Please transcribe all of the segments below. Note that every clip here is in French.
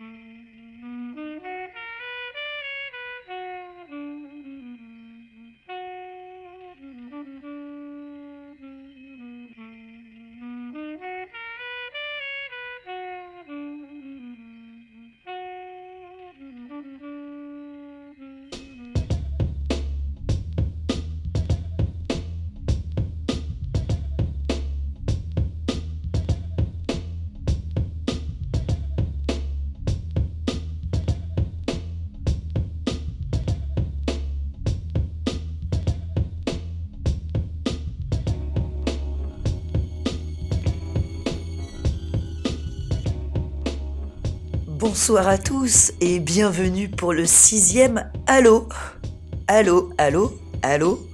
Mm. Bonsoir à tous et bienvenue pour le sixième Allô Allô, allô, allô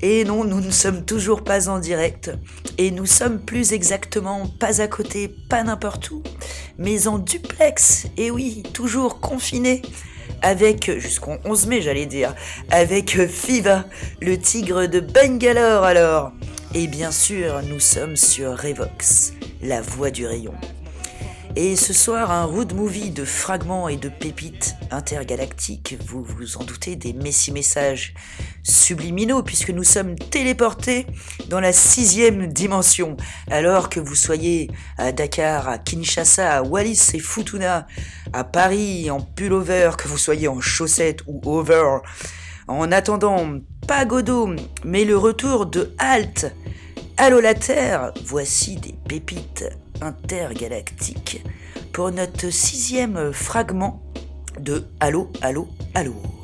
Et non, nous ne sommes toujours pas en direct. Et nous sommes plus exactement pas à côté, pas n'importe où, mais en duplex. Et oui, toujours confinés avec, jusqu'au 11 mai j'allais dire, avec Fiva, le tigre de Bangalore alors. Et bien sûr, nous sommes sur Revox, la voix du rayon. Et ce soir, un road movie de fragments et de pépites intergalactiques, vous vous en doutez, des messi-messages subliminaux, puisque nous sommes téléportés dans la sixième dimension. Alors que vous soyez à Dakar, à Kinshasa, à Wallis et Futuna, à Paris, en pullover, que vous soyez en chaussettes ou over, en attendant pas Godot, mais le retour de Halt. Allô la Terre, voici des pépites intergalactique pour notre sixième fragment de Allô, Allô, Allô.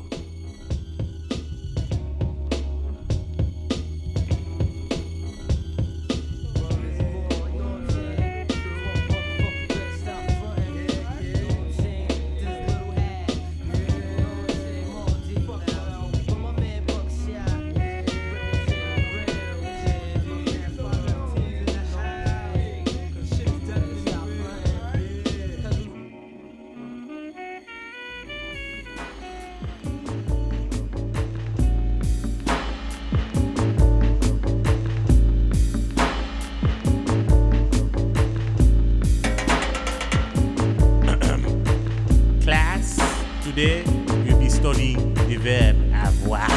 We'll be studying the verb avoir.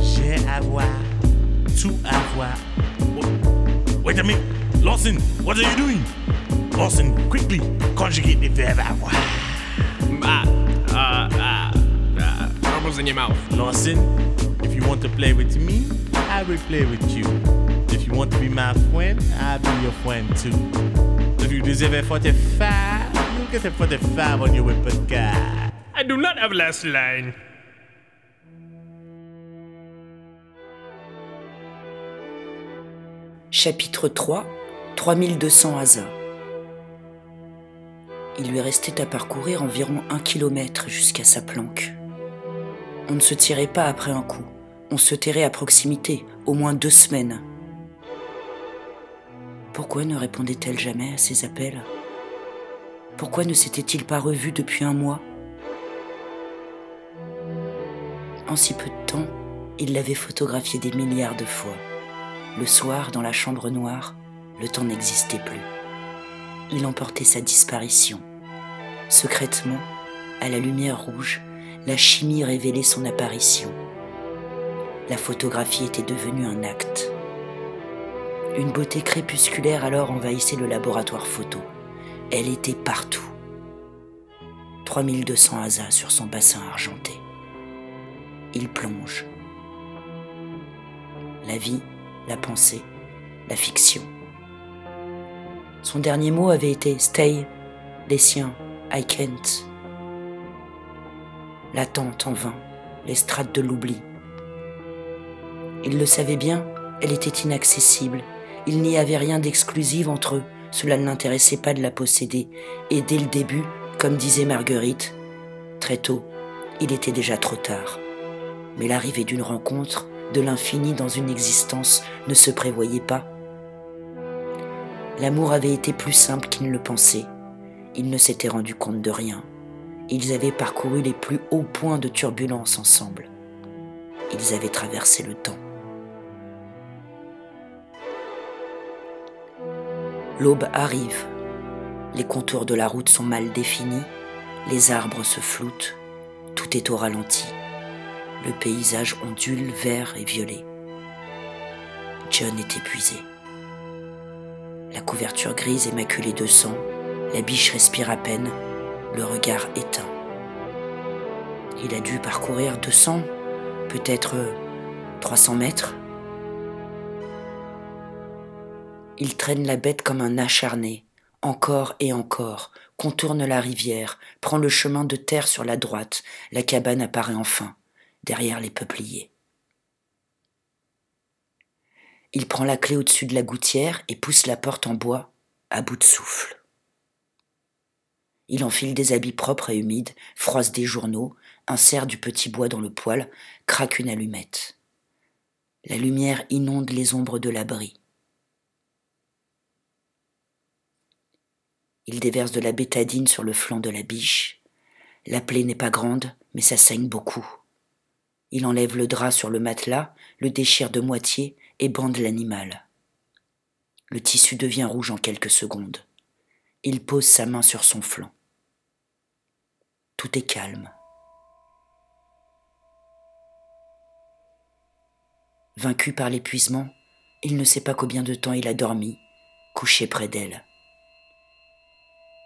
J'ai avoir, to avoir. Wait a minute, Lawson, what are you doing? Lawson, quickly conjugate the verb avoir. Ah, uh, uh, uh, in your mouth. Lawson, if you want to play with me, I will play with you. If you want to be my friend, I'll be your friend too. If you deserve a 45, you'll get a 45 on your weapon card. I do not have last line. Chapitre 3 3200 hasards. Il lui restait à parcourir environ un kilomètre jusqu'à sa planque. On ne se tirait pas après un coup, on se terrait à proximité, au moins deux semaines. Pourquoi ne répondait-elle jamais à ses appels? Pourquoi ne s'était-il pas revu depuis un mois? En si peu de temps, il l'avait photographié des milliards de fois. Le soir, dans la chambre noire, le temps n'existait plus. Il emportait sa disparition. Secrètement, à la lumière rouge, la chimie révélait son apparition. La photographie était devenue un acte. Une beauté crépusculaire alors envahissait le laboratoire photo. Elle était partout. 3200 hasas sur son bassin argenté il plonge. La vie, la pensée, la fiction. Son dernier mot avait été Stay, les siens, I can't. L'attente en vain, l'estrade de l'oubli. Il le savait bien, elle était inaccessible. Il n'y avait rien d'exclusif entre eux, cela ne l'intéressait pas de la posséder. Et dès le début, comme disait Marguerite, très tôt, il était déjà trop tard mais l'arrivée d'une rencontre, de l'infini dans une existence, ne se prévoyait pas. L'amour avait été plus simple qu'il ne le pensait. Il ne s'était rendu compte de rien. Ils avaient parcouru les plus hauts points de turbulence ensemble. Ils avaient traversé le temps. L'aube arrive. Les contours de la route sont mal définis, les arbres se floutent, tout est au ralenti. Le paysage ondule vert et violet. John est épuisé. La couverture grise est maculée de sang, la biche respire à peine, le regard éteint. Il a dû parcourir 200, peut-être 300 mètres. Il traîne la bête comme un acharné, encore et encore, contourne la rivière, prend le chemin de terre sur la droite, la cabane apparaît enfin, derrière les peupliers. Il prend la clé au-dessus de la gouttière et pousse la porte en bois à bout de souffle. Il enfile des habits propres et humides, froisse des journaux, insère du petit bois dans le poêle, craque une allumette. La lumière inonde les ombres de l'abri. Il déverse de la bétadine sur le flanc de la biche. La plaie n'est pas grande, mais ça saigne beaucoup. Il enlève le drap sur le matelas, le déchire de moitié et bande l'animal. Le tissu devient rouge en quelques secondes. Il pose sa main sur son flanc. Tout est calme. Vaincu par l'épuisement, il ne sait pas combien de temps il a dormi, couché près d'elle.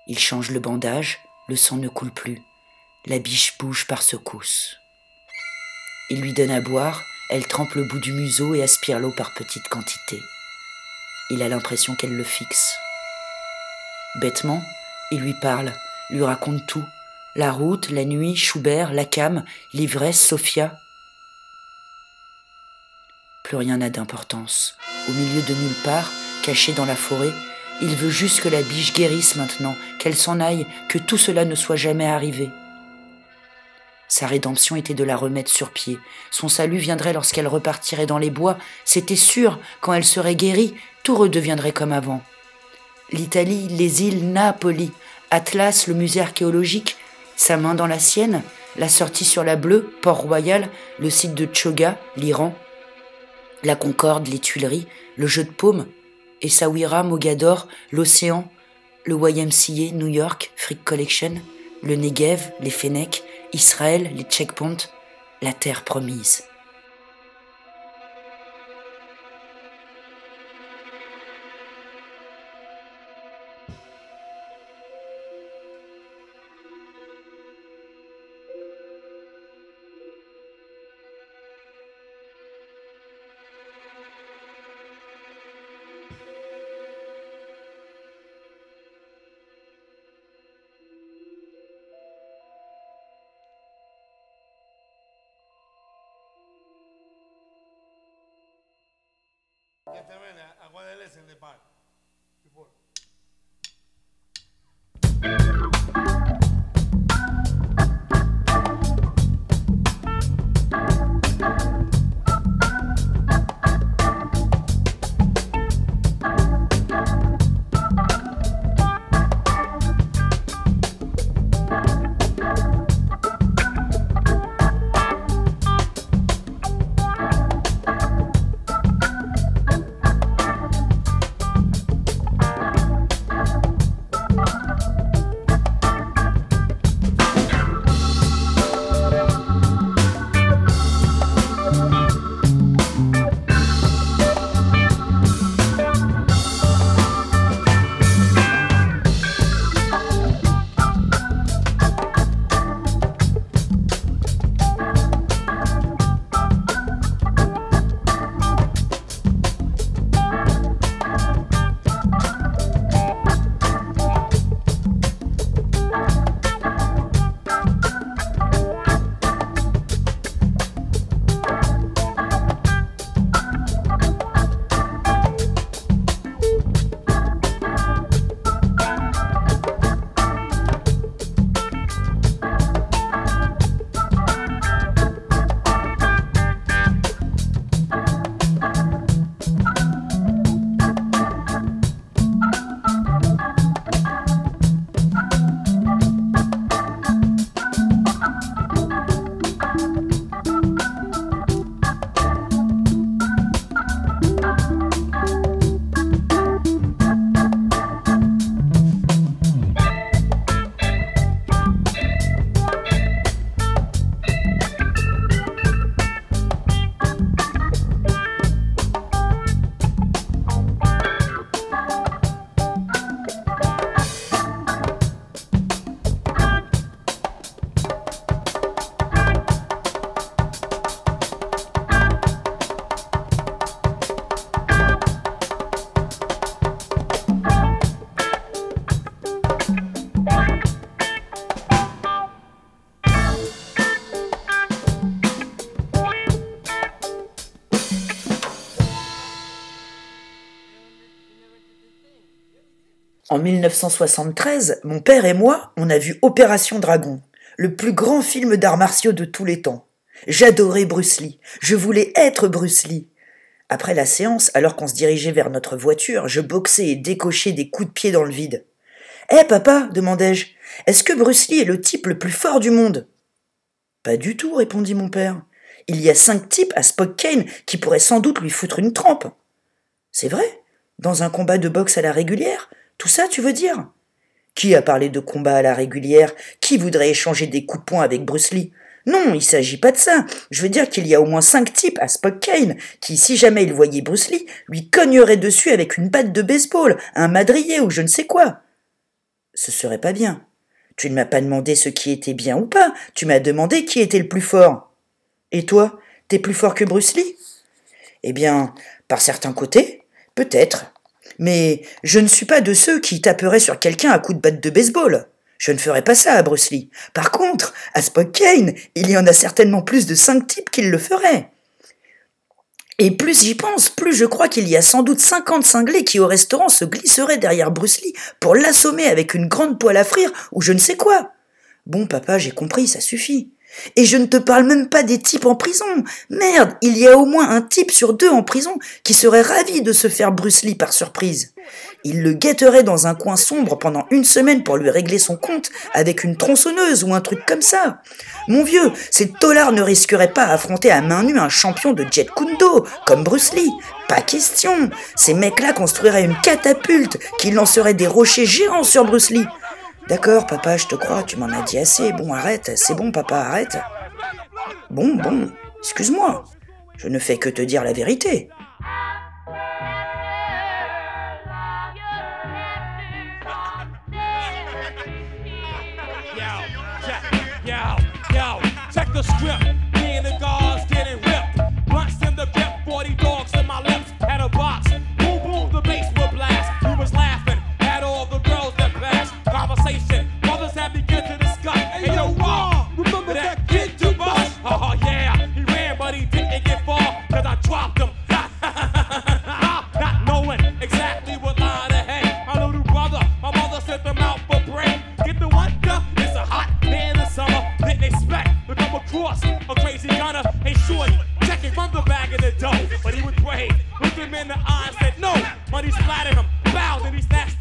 Il change le bandage, le sang ne coule plus, la biche bouge par secousses. Il lui donne à boire, elle trempe le bout du museau et aspire l'eau par petites quantités. Il a l'impression qu'elle le fixe. Bêtement, il lui parle, lui raconte tout. La route, la nuit, Schubert, la cam, l'ivresse, Sophia. Plus rien n'a d'importance. Au milieu de nulle part, caché dans la forêt, il veut juste que la biche guérisse maintenant, qu'elle s'en aille, que tout cela ne soit jamais arrivé. Sa rédemption était de la remettre sur pied. Son salut viendrait lorsqu'elle repartirait dans les bois. C'était sûr, quand elle serait guérie, tout redeviendrait comme avant. L'Italie, les îles, Napoli, Atlas, le musée archéologique, sa main dans la sienne, la sortie sur la bleue, Port-Royal, le site de Choga, l'Iran, la Concorde, les Tuileries, le jeu de paume, Essaouira, Mogador, l'océan, le YMCA, New York, Frick Collection, le Negev, les Fennecs, Israël, les checkpoints, la terre promise. Que te ven agua de leche de par. 1973, mon père et moi, on a vu Opération Dragon, le plus grand film d'arts martiaux de tous les temps. J'adorais Bruce Lee. Je voulais être Bruce Lee. Après la séance, alors qu'on se dirigeait vers notre voiture, je boxais et décochais des coups de pied dans le vide. Hé, papa, demandai-je, est-ce que Bruce Lee est le type le plus fort du monde Pas du tout, répondit mon père. Il y a cinq types à Spokane qui pourraient sans doute lui foutre une trempe. C'est vrai? Dans un combat de boxe à la régulière Tout ça, tu veux dire? Qui a parlé de combat à la régulière? Qui voudrait échanger des coups de poing avec Bruce Lee? Non, il s'agit pas de ça. Je veux dire qu'il y a au moins cinq types à Spokane qui, si jamais ils voyaient Bruce Lee, lui cogneraient dessus avec une batte de baseball, un madrier ou je ne sais quoi. Ce serait pas bien. Tu ne m'as pas demandé ce qui était bien ou pas, tu m'as demandé qui était le plus fort. Et toi, t'es plus fort que Bruce Lee? Eh bien, par certains côtés, peut-être. Mais je ne suis pas de ceux qui taperaient sur quelqu'un à coups de batte de baseball. Je ne ferai pas ça à Bruce Lee. Par contre, à Spokane, il y en a certainement plus de cinq types qui le feraient. Et plus j'y pense, plus je crois qu'il y a sans doute cinquante cinglés qui au restaurant se glisseraient derrière Bruce Lee pour l'assommer avec une grande poêle à frire ou je ne sais quoi. Bon, papa, j'ai compris, ça suffit. Et je ne te parle même pas des types en prison. Merde, il y a au moins un type sur deux en prison qui serait ravi de se faire Bruce Lee par surprise. Il le guetterait dans un coin sombre pendant une semaine pour lui régler son compte avec une tronçonneuse ou un truc comme ça. Mon vieux, ces tolards ne risqueraient pas à affronter à main nue un champion de Jet Kundo, comme Bruce Lee. Pas question. Ces mecs-là construiraient une catapulte qui lancerait des rochers géants sur Bruce Lee. D'accord, papa, je te crois, tu m'en as dit assez. Bon, arrête, c'est bon, papa, arrête. Bon, bon, excuse-moi. Je ne fais que te dire la vérité. Him in the eye said no. Money splattered him, bowed, and he snatched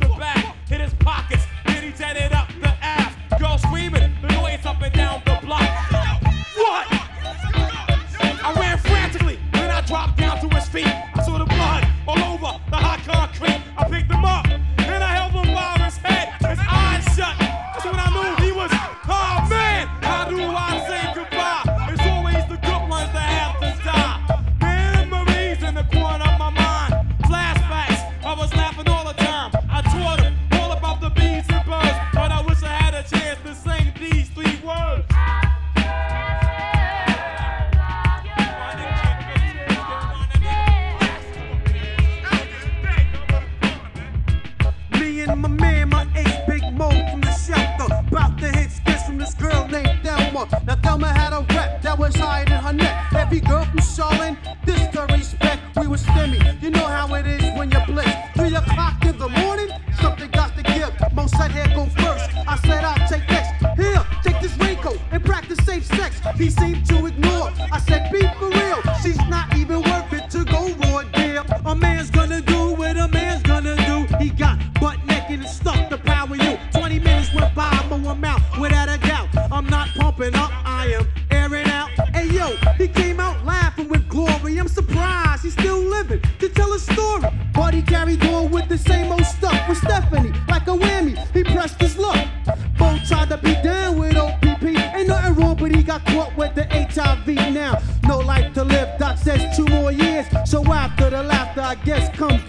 the same old stuff with Stephanie, like a whammy. He pressed his luck. Both tried to be down with OPP. Ain't nothing wrong, but he got caught with the HIV now. No life to live, Doc says two more years. So after the laughter, I guess comes